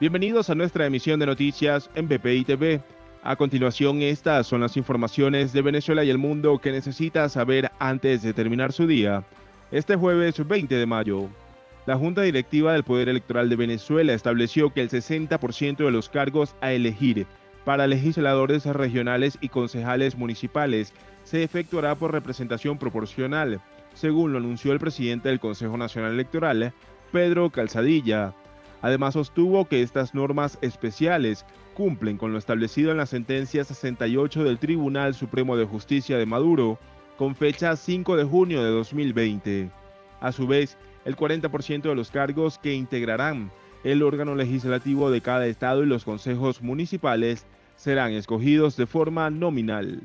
Bienvenidos a nuestra emisión de noticias en BPI TV. A continuación, estas son las informaciones de Venezuela y el mundo que necesita saber antes de terminar su día. Este jueves 20 de mayo, la Junta Directiva del Poder Electoral de Venezuela estableció que el 60% de los cargos a elegir para legisladores regionales y concejales municipales se efectuará por representación proporcional, según lo anunció el presidente del Consejo Nacional Electoral, Pedro Calzadilla. Además sostuvo que estas normas especiales cumplen con lo establecido en la sentencia 68 del Tribunal Supremo de Justicia de Maduro, con fecha 5 de junio de 2020. A su vez, el 40% de los cargos que integrarán el órgano legislativo de cada estado y los consejos municipales serán escogidos de forma nominal.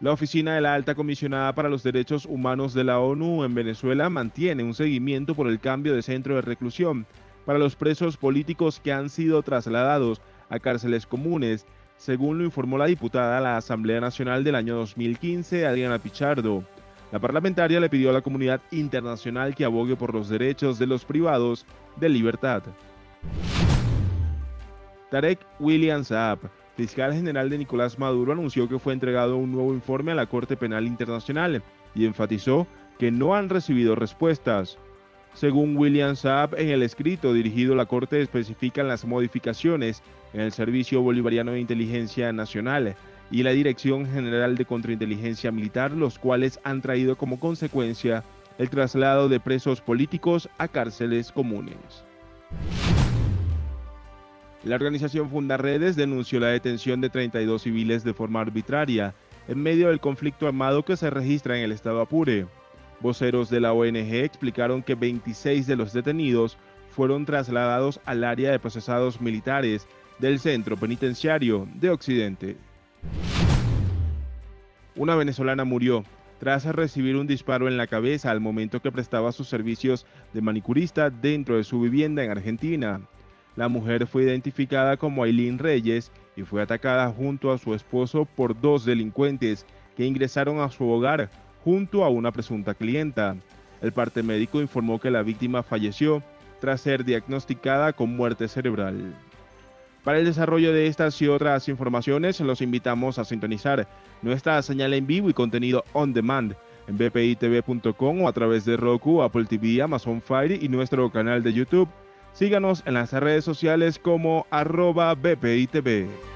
La oficina de la Alta Comisionada para los Derechos Humanos de la ONU en Venezuela mantiene un seguimiento por el cambio de centro de reclusión para los presos políticos que han sido trasladados a cárceles comunes, según lo informó la diputada a la Asamblea Nacional del año 2015, Adriana Pichardo. La parlamentaria le pidió a la comunidad internacional que abogue por los derechos de los privados de libertad. Tarek William Saab fiscal general de Nicolás Maduro anunció que fue entregado un nuevo informe a la Corte Penal Internacional y enfatizó que no han recibido respuestas. Según William Saab, en el escrito dirigido a la Corte especifican las modificaciones en el Servicio Bolivariano de Inteligencia Nacional y la Dirección General de Contrainteligencia Militar, los cuales han traído como consecuencia el traslado de presos políticos a cárceles comunes. La organización Fundaredes denunció la detención de 32 civiles de forma arbitraria en medio del conflicto armado que se registra en el estado Apure. Voceros de la ONG explicaron que 26 de los detenidos fueron trasladados al área de procesados militares del centro penitenciario de Occidente. Una venezolana murió tras recibir un disparo en la cabeza al momento que prestaba sus servicios de manicurista dentro de su vivienda en Argentina. La mujer fue identificada como Aileen Reyes y fue atacada junto a su esposo por dos delincuentes que ingresaron a su hogar junto a una presunta clienta. El parte médico informó que la víctima falleció tras ser diagnosticada con muerte cerebral. Para el desarrollo de estas y otras informaciones, los invitamos a sintonizar nuestra señal en vivo y contenido on demand en bpitv.com o a través de Roku, Apple TV, Amazon Fire y nuestro canal de YouTube Síganos en las redes sociales como arroba BPITV.